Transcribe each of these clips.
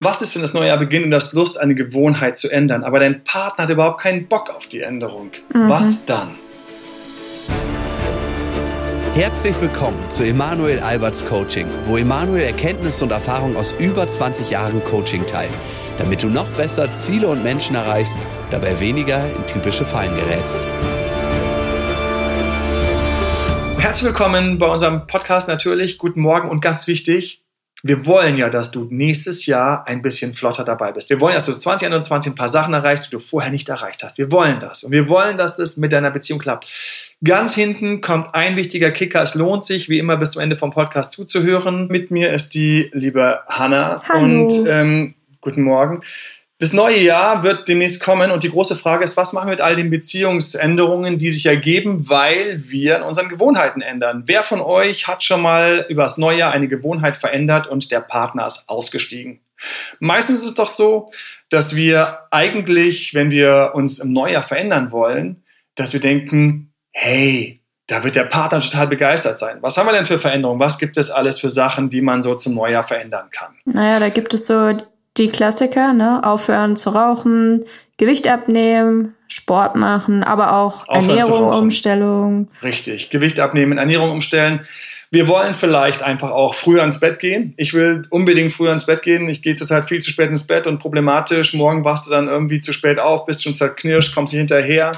Was ist, wenn das neue Jahr beginnt und du hast Lust, eine Gewohnheit zu ändern, aber dein Partner hat überhaupt keinen Bock auf die Änderung? Mhm. Was dann? Herzlich willkommen zu Emanuel Alberts Coaching, wo Emanuel Erkenntnisse und Erfahrung aus über 20 Jahren Coaching teilt, damit du noch besser Ziele und Menschen erreichst, dabei weniger in typische Fallen gerätst. Herzlich willkommen bei unserem Podcast natürlich. Guten Morgen und ganz wichtig, wir wollen ja, dass du nächstes Jahr ein bisschen flotter dabei bist. Wir wollen, dass du 2021 ein paar Sachen erreichst, die du vorher nicht erreicht hast. Wir wollen das. Und wir wollen, dass das mit deiner Beziehung klappt. Ganz hinten kommt ein wichtiger Kicker. Es lohnt sich, wie immer, bis zum Ende vom Podcast zuzuhören. Mit mir ist die liebe Hanna. Hallo. Und ähm, guten Morgen. Das neue Jahr wird demnächst kommen und die große Frage ist, was machen wir mit all den Beziehungsänderungen, die sich ergeben, weil wir in unseren Gewohnheiten ändern? Wer von euch hat schon mal übers neue Jahr eine Gewohnheit verändert und der Partner ist ausgestiegen? Meistens ist es doch so, dass wir eigentlich, wenn wir uns im Neujahr verändern wollen, dass wir denken, hey, da wird der Partner total begeistert sein. Was haben wir denn für Veränderungen? Was gibt es alles für Sachen, die man so zum Neujahr verändern kann? Naja, da gibt es so die Klassiker, ne? Aufhören zu rauchen, Gewicht abnehmen, Sport machen, aber auch Aufhören Ernährung umstellung. Richtig, Gewicht abnehmen, Ernährung umstellen. Wir wollen vielleicht einfach auch früher ins Bett gehen. Ich will unbedingt früher ins Bett gehen. Ich gehe zurzeit viel zu spät ins Bett und problematisch. Morgen wachst du dann irgendwie zu spät auf, bist schon zerknirscht, kommst nicht hinterher.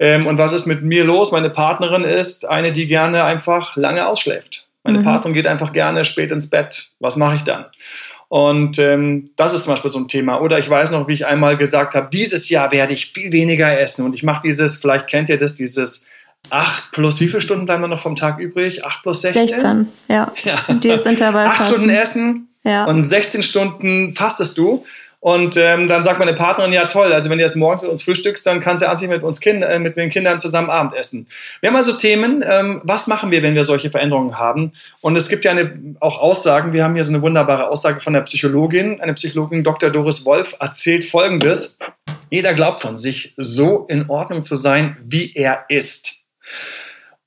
Ähm, und was ist mit mir los? Meine Partnerin ist eine, die gerne einfach lange ausschläft. Meine mhm. Partnerin geht einfach gerne spät ins Bett. Was mache ich dann? Und ähm, das ist zum Beispiel so ein Thema. Oder ich weiß noch, wie ich einmal gesagt habe, dieses Jahr werde ich viel weniger essen. Und ich mache dieses, vielleicht kennt ihr das, dieses 8 plus, wie viele Stunden bleiben da noch vom Tag übrig? 8 plus 16? 16, ja. ja. Dieses Intervall 8 Stunden essen ja. und 16 Stunden fastest du. Und ähm, dann sagt meine Partnerin, ja toll, also wenn du jetzt morgens mit uns frühstückst, dann kannst du anziehen mit uns kind, äh, mit den Kindern zusammen Abendessen. Wir haben also Themen, ähm, was machen wir, wenn wir solche Veränderungen haben? Und es gibt ja eine, auch Aussagen, wir haben hier so eine wunderbare Aussage von der Psychologin, eine Psychologin, Dr. Doris Wolf, erzählt Folgendes. Jeder glaubt von sich, so in Ordnung zu sein, wie er ist.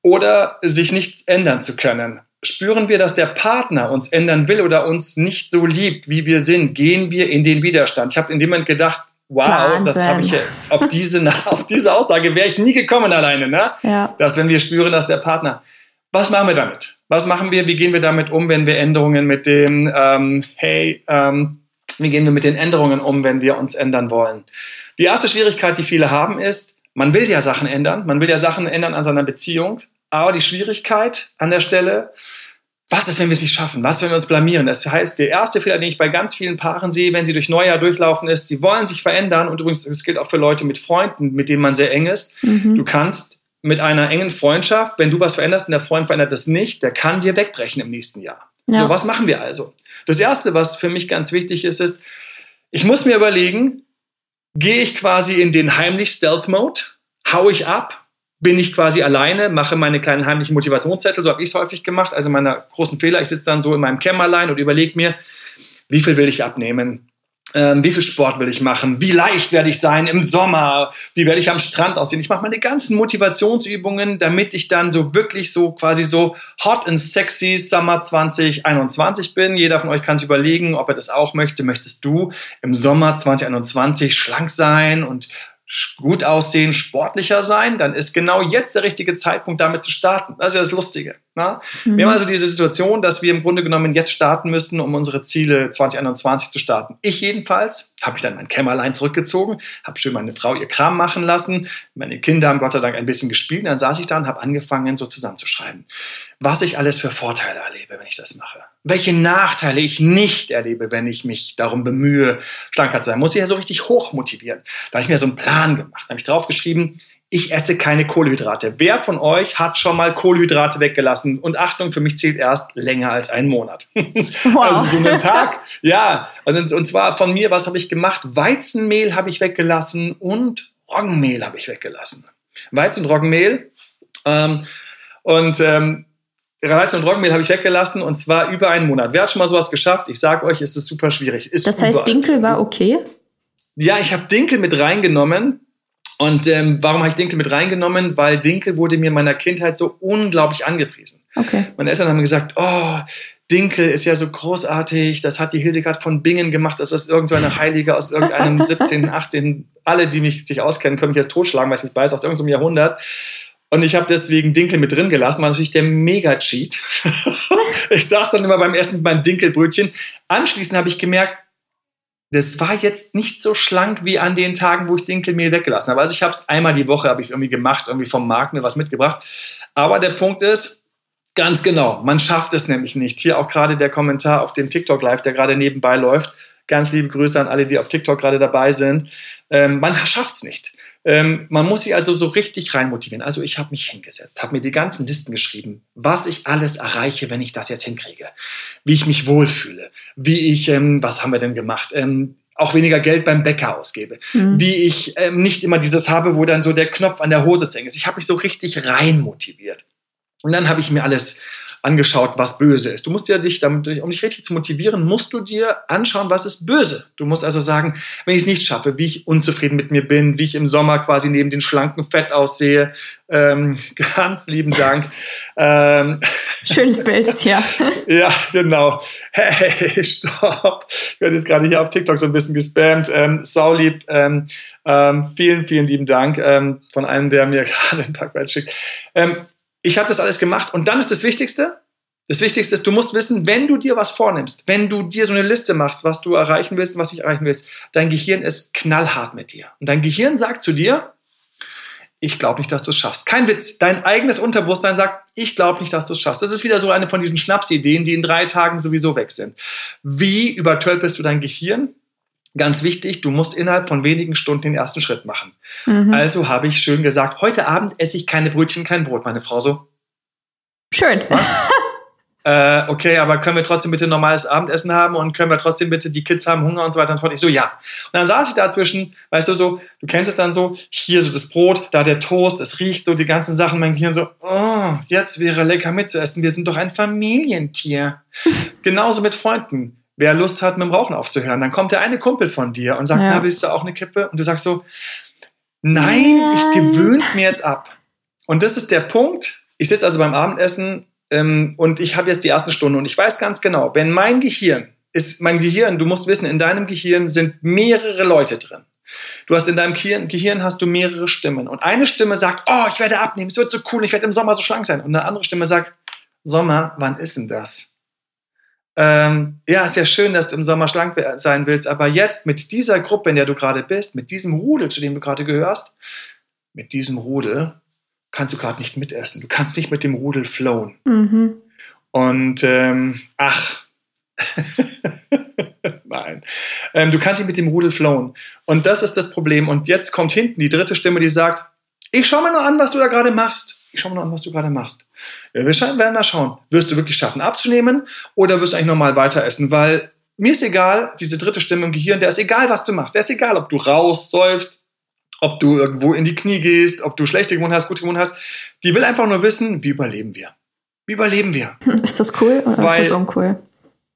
Oder sich nicht ändern zu können spüren wir, dass der Partner uns ändern will oder uns nicht so liebt, wie wir sind, gehen wir in den Widerstand. Ich habe in dem Moment gedacht, wow, Wahnsinn. das habe ich auf diese, auf diese Aussage wäre ich nie gekommen alleine, ne? Ja. Dass wenn wir spüren, dass der Partner, was machen wir damit? Was machen wir? Wie gehen wir damit um, wenn wir Änderungen mit dem, ähm, hey, ähm, wie gehen wir mit den Änderungen um, wenn wir uns ändern wollen? Die erste Schwierigkeit, die viele haben, ist, man will ja Sachen ändern, man will ja Sachen ändern an seiner Beziehung, aber die Schwierigkeit an der Stelle, was ist, wenn wir es nicht schaffen? Was, wenn wir uns blamieren? Das heißt, der erste Fehler, den ich bei ganz vielen Paaren sehe, wenn sie durch Neujahr durchlaufen, ist, sie wollen sich verändern. Und übrigens, das gilt auch für Leute mit Freunden, mit denen man sehr eng ist. Mhm. Du kannst mit einer engen Freundschaft, wenn du was veränderst und der Freund verändert das nicht, der kann dir wegbrechen im nächsten Jahr. Ja. So, was machen wir also? Das erste, was für mich ganz wichtig ist, ist, ich muss mir überlegen, gehe ich quasi in den heimlich Stealth Mode, hau ich ab bin ich quasi alleine, mache meine kleinen heimlichen Motivationszettel, so habe ich es häufig gemacht. Also meine großen Fehler, ich sitze dann so in meinem Kämmerlein und überlege mir, wie viel will ich abnehmen? Ähm, wie viel Sport will ich machen? Wie leicht werde ich sein im Sommer? Wie werde ich am Strand aussehen? Ich mache meine ganzen Motivationsübungen, damit ich dann so wirklich so quasi so hot and sexy Summer 2021 bin. Jeder von euch kann sich überlegen, ob er das auch möchte. Möchtest du im Sommer 2021 schlank sein und gut aussehen, sportlicher sein, dann ist genau jetzt der richtige Zeitpunkt, damit zu starten. Das ist ja das Lustige. Ne? Mhm. Wir haben also diese Situation, dass wir im Grunde genommen jetzt starten müssen, um unsere Ziele 2021 zu starten. Ich jedenfalls habe mich dann mein Kämmerlein zurückgezogen, habe schön meine Frau ihr Kram machen lassen, meine Kinder haben Gott sei Dank ein bisschen gespielt, und dann saß ich da und habe angefangen, so zusammenzuschreiben, was ich alles für Vorteile erlebe, wenn ich das mache. Welche Nachteile ich nicht erlebe, wenn ich mich darum bemühe, schlanker zu sein. Muss ich ja so richtig hoch motivieren. Da habe ich mir so einen Plan gemacht. Da habe ich draufgeschrieben, ich esse keine Kohlenhydrate. Wer von euch hat schon mal Kohlenhydrate weggelassen? Und Achtung, für mich zählt erst länger als einen Monat. Wow. Also so einen Tag. Ja, also und zwar von mir, was habe ich gemacht? Weizenmehl habe ich weggelassen und Roggenmehl habe ich weggelassen. Weizen und Roggenmehl. Ähm, und ähm, Weizen und Roggenmehl habe ich weggelassen und zwar über einen Monat. Wer hat schon mal sowas geschafft? Ich sage euch, es ist super schwierig. Ist das heißt, Dinkel war okay? Ja, ich habe Dinkel mit reingenommen und ähm, warum habe ich Dinkel mit reingenommen? Weil Dinkel wurde mir in meiner Kindheit so unglaublich angepriesen. Okay. Meine Eltern haben gesagt, oh, Dinkel ist ja so großartig, das hat die Hildegard von Bingen gemacht, das ist irgendeine so Heilige aus irgendeinem 17., 18., alle, die mich sich auskennen, können mich jetzt totschlagen, weil ich nicht weiß, aus irgendeinem Jahrhundert. Und ich habe deswegen Dinkel mit drin gelassen, war natürlich der Mega-Cheat. ich saß dann immer beim Essen mit meinem Dinkelbrötchen. Anschließend habe ich gemerkt, das war jetzt nicht so schlank wie an den Tagen, wo ich Dinkelmehl weggelassen habe. Also ich habe es einmal die Woche, habe ich es irgendwie gemacht, irgendwie vom Markt mir was mitgebracht. Aber der Punkt ist, ganz genau, man schafft es nämlich nicht. Hier auch gerade der Kommentar auf dem TikTok Live, der gerade nebenbei läuft. Ganz liebe Grüße an alle, die auf TikTok gerade dabei sind. Ähm, man schafft es nicht. Ähm, man muss sich also so richtig rein motivieren. Also ich habe mich hingesetzt, habe mir die ganzen Listen geschrieben, was ich alles erreiche, wenn ich das jetzt hinkriege, wie ich mich wohlfühle, wie ich, ähm, was haben wir denn gemacht? Ähm, auch weniger Geld beim Bäcker ausgebe, mhm. wie ich ähm, nicht immer dieses habe, wo dann so der Knopf an der Hose zu hängen ist. Ich habe mich so richtig rein motiviert. Und dann habe ich mir alles angeschaut, was böse ist. Du musst ja dich, damit, um dich richtig zu motivieren, musst du dir anschauen, was ist böse. Du musst also sagen, wenn ich es nicht schaffe, wie ich unzufrieden mit mir bin, wie ich im Sommer quasi neben den schlanken Fett aussehe. Ähm, ganz lieben Dank. Ähm, Schönes Bild, ja. ja, genau. Hey, stopp. Ich werde jetzt gerade hier auf TikTok so ein bisschen gespammt. Ähm, saulieb. Ähm, ähm, vielen, vielen lieben Dank ähm, von einem, der mir gerade einen Packweis schickt. Ich habe das alles gemacht und dann ist das Wichtigste, das Wichtigste ist, du musst wissen, wenn du dir was vornimmst, wenn du dir so eine Liste machst, was du erreichen willst und was nicht erreichen willst, dein Gehirn ist knallhart mit dir. Und dein Gehirn sagt zu dir, ich glaube nicht, dass du es schaffst. Kein Witz. Dein eigenes Unterbewusstsein sagt, ich glaube nicht, dass du es schaffst. Das ist wieder so eine von diesen Schnapsideen, die in drei Tagen sowieso weg sind. Wie übertölpelst du dein Gehirn? Ganz wichtig, du musst innerhalb von wenigen Stunden den ersten Schritt machen. Mhm. Also habe ich schön gesagt, heute Abend esse ich keine Brötchen, kein Brot. Meine Frau so. Schön. Was? äh, okay, aber können wir trotzdem bitte normales Abendessen haben und können wir trotzdem bitte, die Kids haben Hunger und so weiter und fort. Ich so, ja. Und dann saß ich dazwischen, weißt du so, du kennst es dann so, hier so das Brot, da der Toast, es riecht so die ganzen Sachen, mein Gehirn so, oh, jetzt wäre lecker mitzuessen, wir sind doch ein Familientier. Genauso mit Freunden wer Lust hat, mit dem Rauchen aufzuhören. Dann kommt der eine Kumpel von dir und sagt, ja. na, willst du auch eine Kippe? Und du sagst so, nein, ja. ich gewöhn's mir jetzt ab. Und das ist der Punkt. Ich sitze also beim Abendessen ähm, und ich habe jetzt die ersten Stunden und ich weiß ganz genau, wenn mein Gehirn ist, mein Gehirn, du musst wissen, in deinem Gehirn sind mehrere Leute drin. Du hast in deinem Gehirn hast du mehrere Stimmen und eine Stimme sagt, oh, ich werde abnehmen, es wird so cool, ich werde im Sommer so schlank sein. Und eine andere Stimme sagt, Sommer, wann ist denn das? Ähm, ja, ist ja schön, dass du im Sommer schlank sein willst, aber jetzt mit dieser Gruppe, in der du gerade bist, mit diesem Rudel, zu dem du gerade gehörst, mit diesem Rudel kannst du gerade nicht mitessen. Du kannst nicht mit dem Rudel flowen. Mhm. Und ähm, ach, nein, ähm, du kannst nicht mit dem Rudel flowen. Und das ist das Problem. Und jetzt kommt hinten die dritte Stimme, die sagt, ich schau mir nur an, was du da gerade machst ich schau mal an, was du gerade machst. Ja, wir werden mal schauen. Wirst du wirklich schaffen abzunehmen oder wirst du eigentlich normal weiter essen? Weil mir ist egal, diese dritte Stimme im Gehirn, der ist egal, was du machst. Der ist egal, ob du raus, säufst, ob du irgendwo in die Knie gehst, ob du schlechte Gewohnheiten hast, gute Gewohnheiten hast. Die will einfach nur wissen, wie überleben wir? Wie überleben wir? Ist das cool oder Weil, ist das uncool?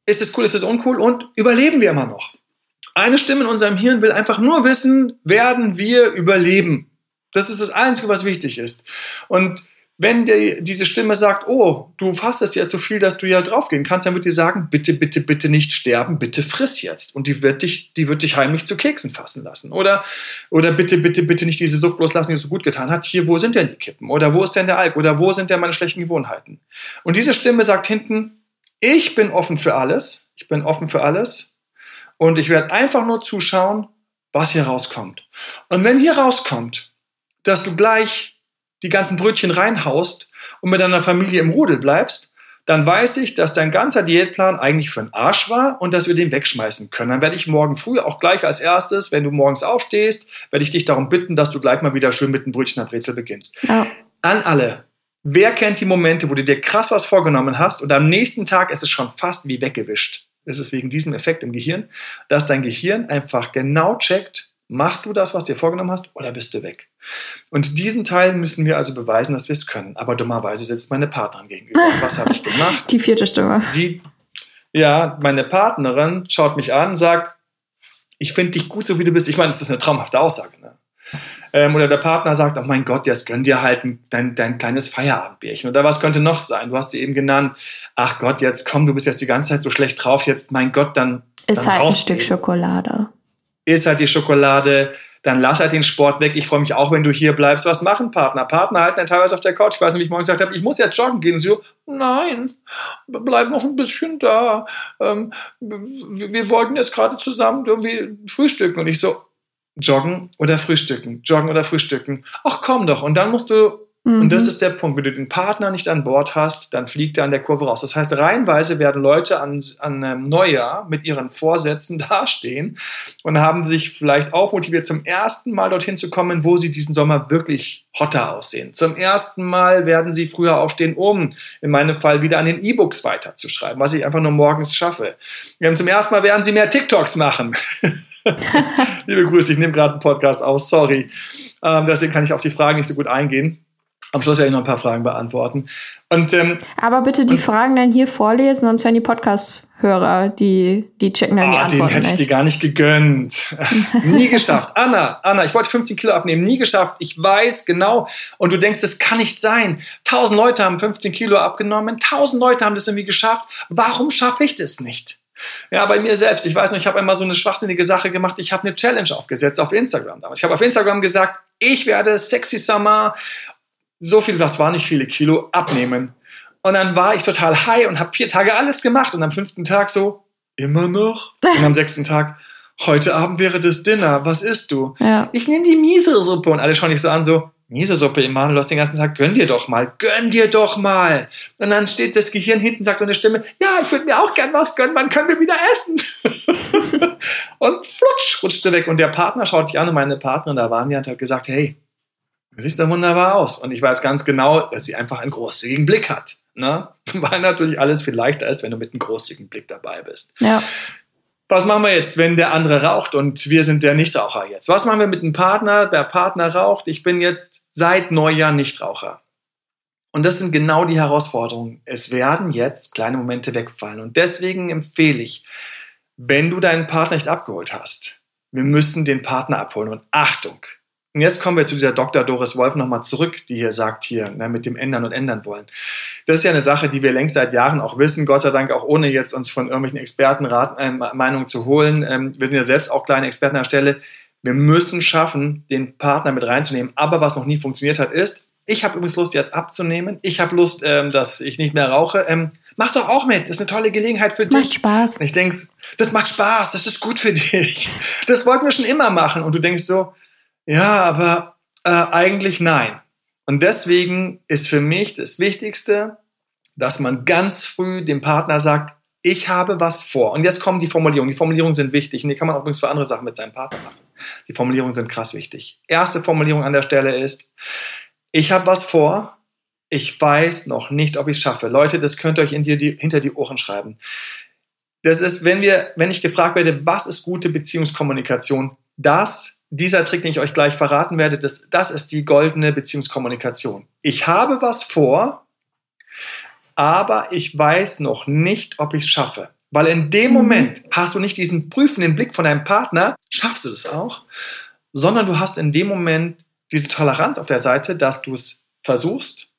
Ist es cool, ist es uncool und überleben wir immer noch? Eine Stimme in unserem Hirn will einfach nur wissen, werden wir überleben? Das ist das Einzige, was wichtig ist. Und wenn die, diese Stimme sagt, oh, du fastest ja zu viel, dass du ja draufgehen kannst, dann wird die sagen, bitte, bitte, bitte nicht sterben, bitte friss jetzt. Und die wird dich, die wird dich heimlich zu Keksen fassen lassen. Oder, oder bitte, bitte, bitte nicht diese Sucht loslassen, die so gut getan hat. Hier, wo sind denn die Kippen? Oder wo ist denn der Alk? Oder wo sind denn meine schlechten Gewohnheiten? Und diese Stimme sagt hinten, ich bin offen für alles. Ich bin offen für alles. Und ich werde einfach nur zuschauen, was hier rauskommt. Und wenn hier rauskommt, dass du gleich die ganzen Brötchen reinhaust und mit deiner Familie im Rudel bleibst, dann weiß ich, dass dein ganzer Diätplan eigentlich für einen Arsch war und dass wir den wegschmeißen können. Dann werde ich morgen früh auch gleich als erstes, wenn du morgens aufstehst, werde ich dich darum bitten, dass du gleich mal wieder schön mit einem Brötchen am Brezel beginnst. Ja. An alle. Wer kennt die Momente, wo du dir krass was vorgenommen hast und am nächsten Tag ist es schon fast wie weggewischt? Es ist wegen diesem Effekt im Gehirn, dass dein Gehirn einfach genau checkt, Machst du das, was du dir vorgenommen hast, oder bist du weg? Und diesen Teil müssen wir also beweisen, dass wir es können. Aber dummerweise sitzt meine Partnerin gegenüber. Und was habe ich gemacht? Die vierte Stimme. Sie, ja, meine Partnerin schaut mich an und sagt, ich finde dich gut, so wie du bist. Ich meine, das ist eine traumhafte Aussage. Ne? Ähm, oder der Partner sagt, oh mein Gott, jetzt gönn dir halt ein, dein, dein kleines Feierabendbärchen. Oder was könnte noch sein? Du hast sie eben genannt. Ach Gott, jetzt komm, du bist jetzt die ganze Zeit so schlecht drauf. Jetzt, mein Gott, dann. Ist dann halt ein Stück Schokolade. Ist halt die Schokolade dann lass halt den Sport weg. Ich freue mich auch, wenn du hier bleibst. Was machen Partner? Partner halten dann teilweise auf der Couch. Ich weiß nicht, wie ich morgens gesagt habe, ich muss jetzt joggen gehen. Und sie so, nein, bleib noch ein bisschen da. Ähm, wir wollten jetzt gerade zusammen irgendwie frühstücken. Und ich so, joggen oder frühstücken? Joggen oder frühstücken? Ach komm doch. Und dann musst du Mhm. Und das mhm. ist der Punkt. Wenn du den Partner nicht an Bord hast, dann fliegt er an der Kurve raus. Das heißt, reihenweise werden Leute an, an ähm, Neujahr mit ihren Vorsätzen dastehen und haben sich vielleicht aufmotiviert, zum ersten Mal dorthin zu kommen, wo sie diesen Sommer wirklich hotter aussehen. Zum ersten Mal werden sie früher aufstehen, um in meinem Fall wieder an den E-Books weiterzuschreiben, was ich einfach nur morgens schaffe. Zum ersten Mal werden sie mehr TikToks machen. Liebe Grüße, ich nehme gerade einen Podcast aus, sorry. Ähm, deswegen kann ich auf die Fragen nicht so gut eingehen am Schluss ich noch ein paar Fragen beantworten. Und, ähm, Aber bitte die Fragen dann hier vorlesen, sonst werden die Podcast-Hörer, die, die checken dann oh, die ah, Antworten Den hätte ich dir gar nicht gegönnt. nie geschafft. Anna, Anna, ich wollte 15 Kilo abnehmen, nie geschafft. Ich weiß genau. Und du denkst, das kann nicht sein. Tausend Leute haben 15 Kilo abgenommen, tausend Leute haben das irgendwie geschafft. Warum schaffe ich das nicht? Ja, bei mir selbst. Ich weiß noch, ich habe einmal so eine schwachsinnige Sache gemacht. Ich habe eine Challenge aufgesetzt auf Instagram damals. Ich habe auf Instagram gesagt, ich werde Sexy Summer so viel, das war nicht viele Kilo, abnehmen. Und dann war ich total high und habe vier Tage alles gemacht und am fünften Tag so, immer noch? Und am sechsten Tag, heute Abend wäre das Dinner, was isst du? Ja. Ich nehme die Miso-Suppe und alle schauen dich so an, so, Miso-Suppe, Emanuel, du hast den ganzen Tag, gönn dir doch mal, gönn dir doch mal. Und dann steht das Gehirn hinten, sagt so eine Stimme, ja, ich würde mir auch gern was gönnen, wann können wir wieder essen? und flutsch, rutschte weg und der Partner schaut sich an und meine Partnerin, da waren wir, hat halt gesagt, hey, Du siehst da wunderbar aus. Und ich weiß ganz genau, dass sie einfach einen großzügigen Blick hat. Ne? Weil natürlich alles viel leichter ist, wenn du mit einem großzügigen Blick dabei bist. Ja. Was machen wir jetzt, wenn der andere raucht und wir sind der Nichtraucher jetzt? Was machen wir mit einem Partner? Der Partner raucht. Ich bin jetzt seit Neujahr Nichtraucher. Und das sind genau die Herausforderungen. Es werden jetzt kleine Momente wegfallen. Und deswegen empfehle ich, wenn du deinen Partner nicht abgeholt hast, wir müssen den Partner abholen. Und Achtung, und jetzt kommen wir zu dieser Dr. Doris Wolf nochmal zurück, die hier sagt, hier, ne, mit dem Ändern und Ändern wollen. Das ist ja eine Sache, die wir längst seit Jahren auch wissen, Gott sei Dank auch ohne jetzt uns von irgendwelchen Experten Rat, äh, Meinungen zu holen. Ähm, wir sind ja selbst auch kleine Experten an der Stelle. Wir müssen schaffen, den Partner mit reinzunehmen. Aber was noch nie funktioniert hat, ist, ich habe übrigens Lust, jetzt abzunehmen. Ich habe Lust, ähm, dass ich nicht mehr rauche. Ähm, mach doch auch mit. Das ist eine tolle Gelegenheit für das dich. Macht Spaß. Und ich denke, das macht Spaß. Das ist gut für dich. Das wollten wir schon immer machen. Und du denkst so, ja, aber äh, eigentlich nein. Und deswegen ist für mich das Wichtigste, dass man ganz früh dem Partner sagt, ich habe was vor. Und jetzt kommen die Formulierungen. Die Formulierungen sind wichtig und die kann man übrigens für andere Sachen mit seinem Partner machen. Die Formulierungen sind krass wichtig. Erste Formulierung an der Stelle ist, ich habe was vor, ich weiß noch nicht, ob ich es schaffe. Leute, das könnt ihr euch in die, hinter die Ohren schreiben. Das ist, wenn wir, wenn ich gefragt werde, was ist gute Beziehungskommunikation, das dieser Trick, den ich euch gleich verraten werde, das, das ist die goldene Beziehungskommunikation. Ich habe was vor, aber ich weiß noch nicht, ob ich es schaffe. Weil in dem mhm. Moment hast du nicht diesen prüfenden Blick von deinem Partner, schaffst du das auch, sondern du hast in dem Moment diese Toleranz auf der Seite, dass du es versuchst,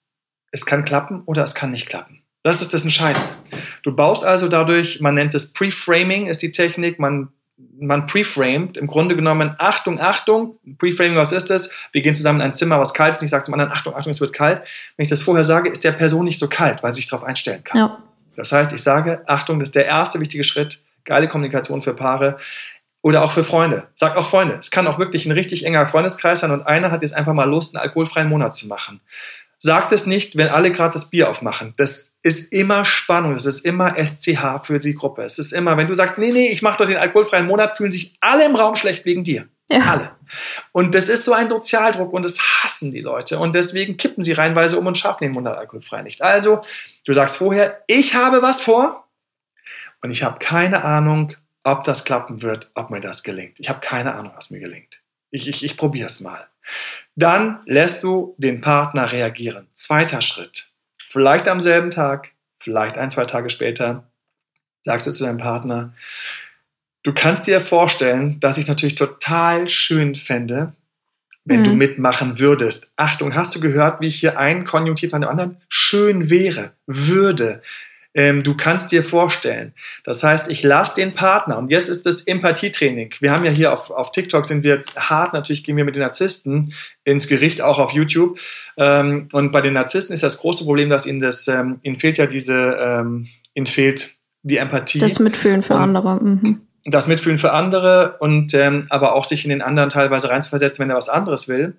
es kann klappen oder es kann nicht klappen. Das ist das Entscheidende. Du baust also dadurch, man nennt es Preframing, ist die Technik, man man preframed, im Grunde genommen, Achtung, Achtung, Preframing, was ist das? Wir gehen zusammen in ein Zimmer, was kalt ist, und ich sage zum anderen, Achtung, Achtung, es wird kalt. Wenn ich das vorher sage, ist der Person nicht so kalt, weil sie sich darauf einstellen kann. Ja. Das heißt, ich sage, Achtung, das ist der erste wichtige Schritt, geile Kommunikation für Paare oder auch für Freunde. Sag auch Freunde. Es kann auch wirklich ein richtig enger Freundeskreis sein und einer hat jetzt einfach mal Lust, einen alkoholfreien Monat zu machen. Sagt es nicht, wenn alle gerade das Bier aufmachen. Das ist immer Spannung, das ist immer SCH für die Gruppe. Es ist immer, wenn du sagst, nee, nee, ich mache doch den alkoholfreien Monat, fühlen sich alle im Raum schlecht wegen dir. Ja. Alle. Und das ist so ein Sozialdruck und das hassen die Leute. Und deswegen kippen sie reinweise um und schaffen den Monat alkoholfrei nicht. Also, du sagst vorher, ich habe was vor und ich habe keine Ahnung, ob das klappen wird, ob mir das gelingt. Ich habe keine Ahnung, was mir gelingt. Ich, ich, ich probiere es mal. Dann lässt du den Partner reagieren. Zweiter Schritt. Vielleicht am selben Tag, vielleicht ein, zwei Tage später, sagst du zu deinem Partner, du kannst dir vorstellen, dass ich es natürlich total schön fände, wenn mhm. du mitmachen würdest. Achtung, hast du gehört, wie ich hier ein Konjunktiv an dem anderen? Schön wäre, würde. Ähm, du kannst dir vorstellen. Das heißt, ich lasse den Partner, und jetzt ist das Empathietraining. Wir haben ja hier auf, auf TikTok sind wir jetzt hart, natürlich gehen wir mit den Narzissten ins Gericht, auch auf YouTube. Ähm, und bei den Narzissten ist das große Problem, dass ihnen das, ähm, ihnen fehlt ja diese, ähm, ihnen fehlt die Empathie. Das Mitfühlen für andere. Mhm das Mitfühlen für andere und ähm, aber auch sich in den anderen teilweise reinzuversetzen, wenn er was anderes will.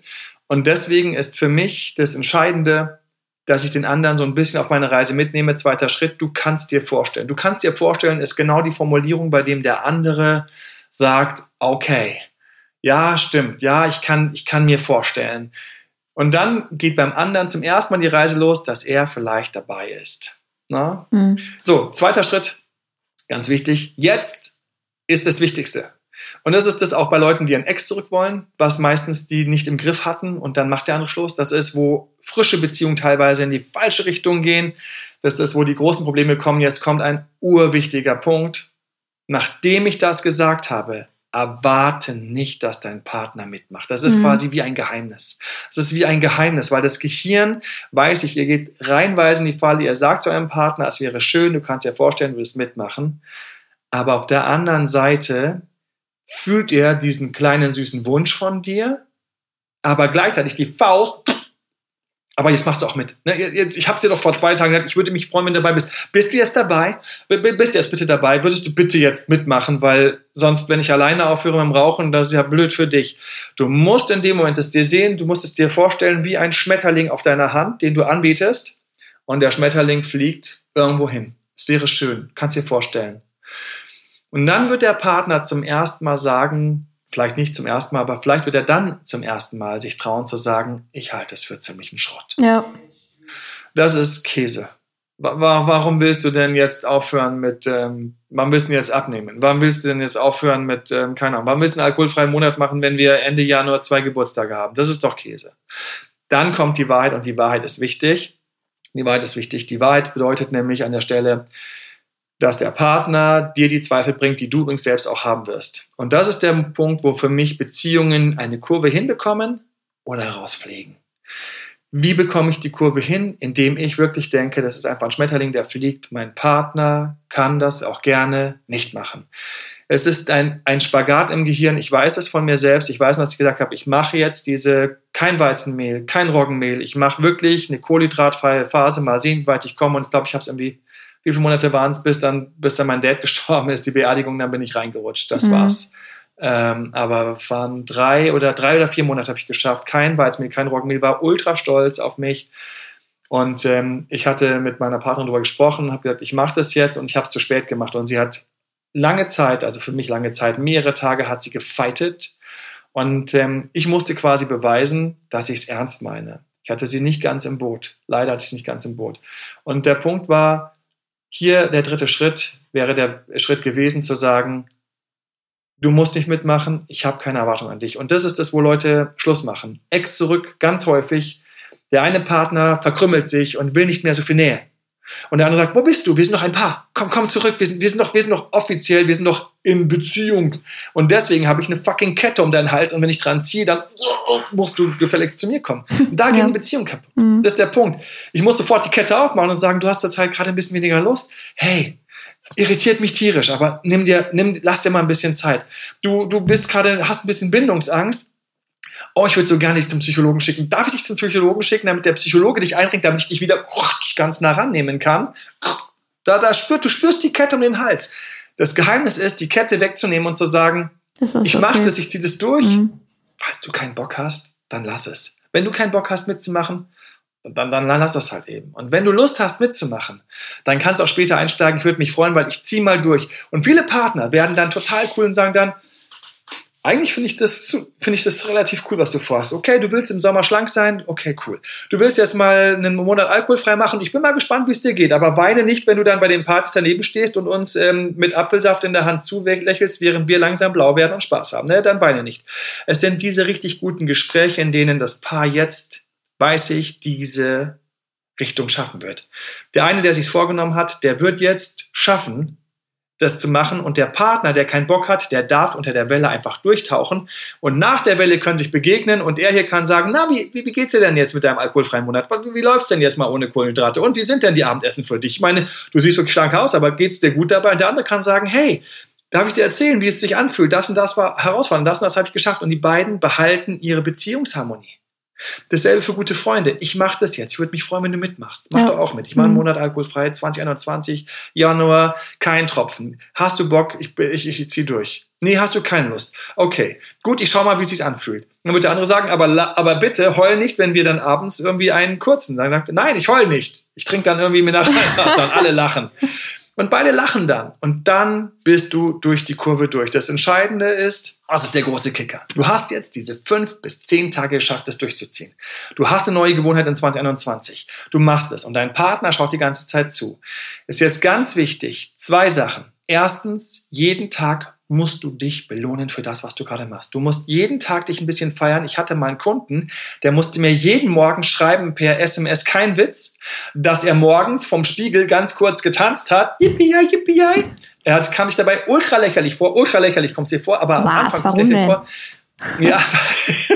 Und deswegen ist für mich das Entscheidende, dass ich den anderen so ein bisschen auf meine Reise mitnehme. Zweiter Schritt, du kannst dir vorstellen. Du kannst dir vorstellen, ist genau die Formulierung, bei dem der andere sagt, okay, ja, stimmt, ja, ich kann, ich kann mir vorstellen. Und dann geht beim anderen zum ersten Mal die Reise los, dass er vielleicht dabei ist. Mhm. So, zweiter Schritt, ganz wichtig, jetzt ist das Wichtigste. Und das ist das auch bei Leuten, die ein Ex zurück wollen, was meistens die nicht im Griff hatten und dann macht der andere Schluss. Das ist, wo frische Beziehungen teilweise in die falsche Richtung gehen. Das ist, wo die großen Probleme kommen. Jetzt kommt ein urwichtiger Punkt. Nachdem ich das gesagt habe, erwarte nicht, dass dein Partner mitmacht. Das ist mhm. quasi wie ein Geheimnis. Das ist wie ein Geheimnis, weil das Gehirn weiß ich, ihr geht reinweise in die Falle, ihr sagt zu eurem Partner, es wäre schön, du kannst dir vorstellen, du willst mitmachen. Aber auf der anderen Seite fühlt er diesen kleinen süßen Wunsch von dir, aber gleichzeitig die Faust. Aber jetzt machst du auch mit. Ne? Ich habe es dir doch vor zwei Tagen gesagt, ich würde mich freuen, wenn du dabei bist. Bist du jetzt dabei? Bist du jetzt bitte dabei? Würdest du bitte jetzt mitmachen? Weil sonst, wenn ich alleine aufhöre beim Rauchen, das ist ja blöd für dich. Du musst in dem Moment es dir sehen, du musst es dir vorstellen wie ein Schmetterling auf deiner Hand, den du anbietest. Und der Schmetterling fliegt irgendwo hin. Es wäre schön. Kannst dir vorstellen. Und dann wird der Partner zum ersten Mal sagen, vielleicht nicht zum ersten Mal, aber vielleicht wird er dann zum ersten Mal sich trauen zu sagen, ich halte es für ziemlichen Schrott. Ja. Das ist Käse. Warum willst du denn jetzt aufhören mit, ähm, wann willst du denn jetzt abnehmen? Warum willst du denn jetzt aufhören mit, ähm, keine Ahnung, wann willst du einen alkoholfreien Monat machen, wenn wir Ende Januar zwei Geburtstage haben? Das ist doch Käse. Dann kommt die Wahrheit und die Wahrheit ist wichtig. Die Wahrheit ist wichtig. Die Wahrheit bedeutet nämlich an der Stelle, dass der Partner dir die Zweifel bringt, die du übrigens selbst auch haben wirst. Und das ist der Punkt, wo für mich Beziehungen eine Kurve hinbekommen oder rausfliegen. Wie bekomme ich die Kurve hin? Indem ich wirklich denke, das ist einfach ein Schmetterling, der fliegt. Mein Partner kann das auch gerne nicht machen. Es ist ein, ein Spagat im Gehirn. Ich weiß es von mir selbst. Ich weiß, was ich gesagt habe. Ich mache jetzt diese kein Weizenmehl, kein Roggenmehl. Ich mache wirklich eine kohlenhydratfreie Phase. Mal sehen, wie weit ich komme. Und ich glaube, ich habe es irgendwie wie viele Monate waren es, bis dann, bis dann mein Dad gestorben ist, die Beerdigung, dann bin ich reingerutscht. Das mhm. war's. Ähm, aber waren drei oder drei oder vier Monate habe ich geschafft. Kein Weizmehl, kein Roggenmehl, war ultra stolz auf mich. Und ähm, ich hatte mit meiner Partnerin darüber gesprochen, habe gesagt, ich mache das jetzt und ich habe es zu spät gemacht. Und sie hat lange Zeit, also für mich lange Zeit, mehrere Tage hat sie gefeitet. Und ähm, ich musste quasi beweisen, dass ich es ernst meine. Ich hatte sie nicht ganz im Boot. Leider hatte ich es nicht ganz im Boot. Und der Punkt war, hier der dritte Schritt wäre der Schritt gewesen zu sagen, du musst nicht mitmachen, ich habe keine Erwartung an dich. Und das ist das, wo Leute Schluss machen. Ex zurück, ganz häufig. Der eine Partner verkrümmelt sich und will nicht mehr so viel Nähe. Und der andere sagt, wo bist du? Wir sind noch ein Paar. Komm, komm zurück. Wir sind, wir sind doch, wir sind doch offiziell, wir sind doch in Beziehung. Und deswegen habe ich eine fucking Kette um deinen Hals und wenn ich dran ziehe, dann musst du gefälligst zu mir kommen. Und da ja. geht die Beziehung kaputt. Mhm. Das ist der Punkt. Ich muss sofort die Kette aufmachen und sagen, du hast halt gerade ein bisschen weniger Lust. Hey, irritiert mich tierisch, aber nimm dir, nimm, lass dir mal ein bisschen Zeit. Du, du bist gerade, hast ein bisschen Bindungsangst oh, ich würde so gerne dich zum Psychologen schicken. Darf ich dich zum Psychologen schicken, damit der Psychologe dich einbringt, damit ich dich wieder ganz nah rannehmen kann? Da, da spürt, du spürst die Kette um den Hals. Das Geheimnis ist, die Kette wegzunehmen und zu sagen, ich okay. mache das, ich ziehe das durch. Mhm. Falls du keinen Bock hast, dann lass es. Wenn du keinen Bock hast mitzumachen, dann, dann, dann lass das halt eben. Und wenn du Lust hast mitzumachen, dann kannst du auch später einsteigen. Ich würde mich freuen, weil ich ziehe mal durch. Und viele Partner werden dann total cool und sagen dann, eigentlich finde ich das, finde ich das relativ cool, was du vorhast. Okay, du willst im Sommer schlank sein. Okay, cool. Du willst jetzt mal einen Monat alkoholfrei machen. Ich bin mal gespannt, wie es dir geht. Aber weine nicht, wenn du dann bei den Partys daneben stehst und uns ähm, mit Apfelsaft in der Hand zulächelst, während wir langsam blau werden und Spaß haben. Ne? Dann weine nicht. Es sind diese richtig guten Gespräche, in denen das Paar jetzt, weiß ich, diese Richtung schaffen wird. Der eine, der sich vorgenommen hat, der wird jetzt schaffen, das zu machen. Und der Partner, der keinen Bock hat, der darf unter der Welle einfach durchtauchen. Und nach der Welle können sich begegnen und er hier kann sagen, na, wie, wie, wie geht's dir denn jetzt mit deinem alkoholfreien Monat? Wie, wie läuft's denn jetzt mal ohne Kohlenhydrate? Und wie sind denn die Abendessen für dich? Ich meine, du siehst wirklich schlank aus, aber geht's dir gut dabei? Und der andere kann sagen, hey, darf ich dir erzählen, wie es sich anfühlt? Das und das war herausfordernd, das und das habe ich geschafft. Und die beiden behalten ihre Beziehungsharmonie. Dasselbe für gute Freunde. Ich mache das jetzt. Ich würde mich freuen, wenn du mitmachst. Mach ja. doch auch mit. Ich mache einen mhm. Monat alkoholfrei, 2021, Januar, kein Tropfen. Hast du Bock? Ich, ich, ich, ich ziehe durch. Nee, hast du keine Lust. Okay, gut, ich schau mal, wie es sich anfühlt. Dann wird der andere sagen, aber, aber bitte heul nicht, wenn wir dann abends irgendwie einen kurzen. Dann sagt er, nein, ich heul nicht. Ich trinke dann irgendwie Mineralwasser und alle lachen. Und beide lachen dann. Und dann bist du durch die Kurve durch. Das Entscheidende ist, was ist der große Kicker? Du hast jetzt diese fünf bis zehn Tage geschafft, das durchzuziehen. Du hast eine neue Gewohnheit in 2021. Du machst es und dein Partner schaut die ganze Zeit zu. Ist jetzt ganz wichtig, zwei Sachen. Erstens, jeden Tag musst du dich belohnen für das, was du gerade machst. Du musst jeden Tag dich ein bisschen feiern. Ich hatte mal einen Kunden, der musste mir jeden Morgen schreiben per SMS, kein Witz, dass er morgens vom Spiegel ganz kurz getanzt hat. Yippie, yippie, Er hat, kam sich dabei ultra lächerlich vor. Ultra lächerlich kommt es dir vor, aber was? am Anfang kommt es lächerlich vor. Ja,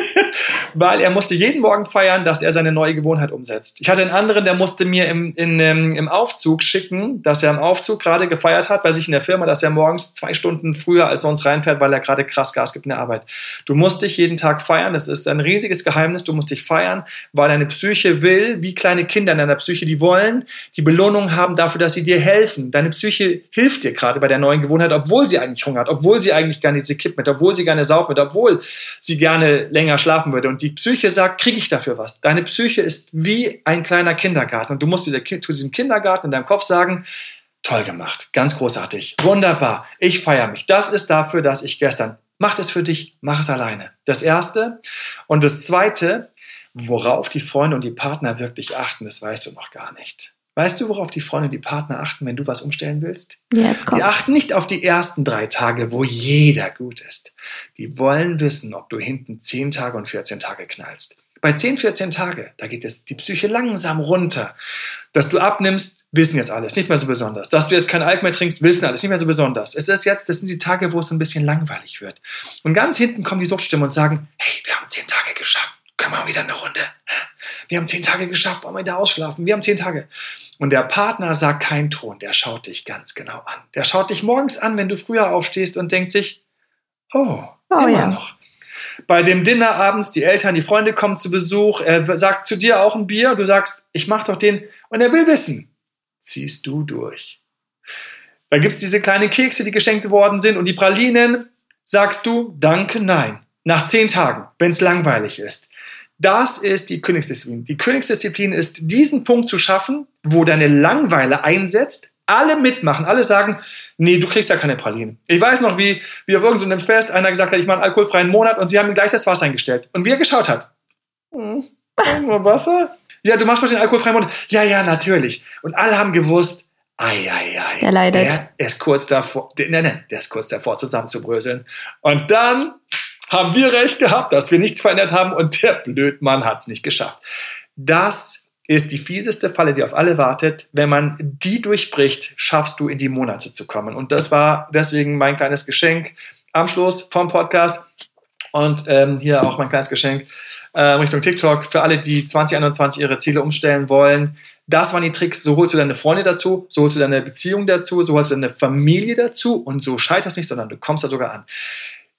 weil er musste jeden Morgen feiern, dass er seine neue Gewohnheit umsetzt. Ich hatte einen anderen, der musste mir im, in, ähm, im Aufzug schicken, dass er im Aufzug gerade gefeiert hat bei sich in der Firma, dass er morgens zwei Stunden früher als sonst reinfährt, weil er gerade krass Gas gibt in der Arbeit. Du musst dich jeden Tag feiern. Das ist ein riesiges Geheimnis. Du musst dich feiern, weil deine Psyche will, wie kleine Kinder in deiner Psyche, die wollen die Belohnung haben dafür, dass sie dir helfen. Deine Psyche hilft dir gerade bei der neuen Gewohnheit, obwohl sie eigentlich Hunger hat, obwohl sie eigentlich gerne diese Kipp mit, obwohl sie gerne saufen mit, obwohl sie gerne länger schlafen würde. Und die Psyche sagt, kriege ich dafür was? Deine Psyche ist wie ein kleiner Kindergarten. Und du musst zu diesem Kindergarten in deinem Kopf sagen, toll gemacht, ganz großartig, wunderbar, ich feiere mich. Das ist dafür, dass ich gestern, mach das für dich, mach es alleine. Das Erste. Und das Zweite, worauf die Freunde und die Partner wirklich achten, das weißt du noch gar nicht. Weißt du, worauf die Freunde und die Partner achten, wenn du was umstellen willst? Ja, jetzt kommt. Die achten nicht auf die ersten drei Tage, wo jeder gut ist. Die wollen wissen, ob du hinten 10 Tage und 14 Tage knallst. Bei 10, 14 Tage, da geht es die Psyche langsam runter. Dass du abnimmst, wissen jetzt alles, nicht mehr so besonders. Dass du jetzt kein Alk mehr trinkst, wissen alles, nicht mehr so besonders. Es ist jetzt, das sind die Tage, wo es ein bisschen langweilig wird. Und ganz hinten kommen die Suchtstimmen und sagen, hey, wir haben 10 Tage geschafft. Können wir wieder eine Runde? Wir haben 10 Tage geschafft, wollen wir da ausschlafen? Wir haben 10 Tage. Und der Partner sagt keinen Ton, der schaut dich ganz genau an. Der schaut dich morgens an, wenn du früher aufstehst und denkt sich, oh, oh immer ja. noch. Bei dem Dinner abends, die Eltern, die Freunde kommen zu Besuch, er sagt zu dir auch ein Bier, du sagst, ich mach doch den, und er will wissen, ziehst du durch. Da gibt es diese kleinen Kekse, die geschenkt worden sind und die Pralinen, sagst du, danke, nein. Nach zehn Tagen, wenn es langweilig ist. Das ist die Königsdisziplin. Die Königsdisziplin ist, diesen Punkt zu schaffen, wo deine Langweile einsetzt, alle mitmachen, alle sagen, nee, du kriegst ja keine Pralinen. Ich weiß noch, wie, wie auf irgendeinem Fest einer gesagt hat, ich mache einen alkoholfreien Monat und sie haben ihm gleich das Wasser eingestellt. Und wie er geschaut hat, hm, nur Wasser? Ja, du machst doch den alkoholfreien Monat. Ja, ja, natürlich. Und alle haben gewusst, ei, ei, ei. Der leidet. Der ist kurz davor, der, nein, nein, der ist kurz davor zusammenzubröseln. Und dann haben wir recht gehabt, dass wir nichts verändert haben und der Blödmann hat es nicht geschafft. Das ist die fieseste Falle, die auf alle wartet. Wenn man die durchbricht, schaffst du in die Monate zu kommen. Und das war deswegen mein kleines Geschenk am Schluss vom Podcast und ähm, hier auch mein kleines Geschenk äh, Richtung TikTok für alle, die 2021 ihre Ziele umstellen wollen. Das waren die Tricks. So holst du deine Freunde dazu, so holst du deine Beziehung dazu, so holst du deine Familie dazu und so scheiterst nicht, sondern du kommst da sogar an.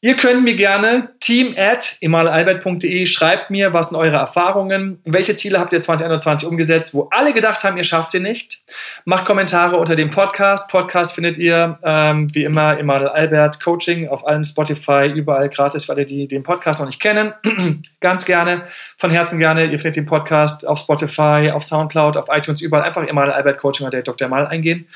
Ihr könnt mir gerne team at emalalbert.de schreibt mir, was sind eure Erfahrungen, welche Ziele habt ihr 2021 umgesetzt, wo alle gedacht haben, ihr schafft sie nicht. Macht Kommentare unter dem Podcast. Podcast findet ihr ähm, wie immer Emanuel Albert Coaching auf allem Spotify, überall gratis für alle, die den Podcast noch nicht kennen. Ganz gerne, von Herzen gerne. Ihr findet den Podcast auf Spotify, auf Soundcloud, auf iTunes, überall. Einfach Emanuel Albert Coaching oder Dr. Mal eingehen.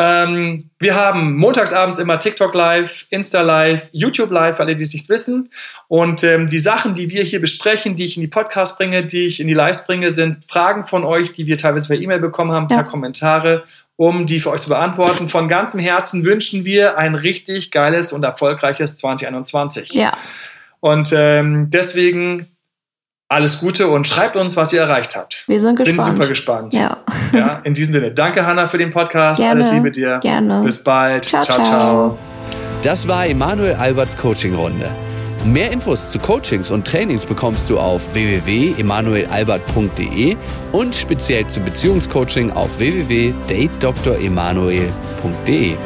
Ähm, wir haben montagsabends immer TikTok Live, Insta Live, YouTube Live, alle, die es nicht wissen. Und ähm, die Sachen, die wir hier besprechen, die ich in die Podcast bringe, die ich in die Lives bringe, sind Fragen von euch, die wir teilweise per E-Mail bekommen haben, ja. per Kommentare, um die für euch zu beantworten. Von ganzem Herzen wünschen wir ein richtig geiles und erfolgreiches 2021. Ja. Und ähm, deswegen alles Gute und schreibt uns, was ihr erreicht habt. Wir sind gespannt. Bin super gespannt. Ja. ja in diesem Sinne, danke Hanna für den Podcast. Gerne, Alles Liebe dir. Gerne. Bis bald. ciao. ciao. ciao. Das war Emanuel Alberts Coaching-Runde. Mehr Infos zu Coachings und Trainings bekommst du auf www.emanuelalbert.de und speziell zum Beziehungscoaching auf www.datedremanuel.de.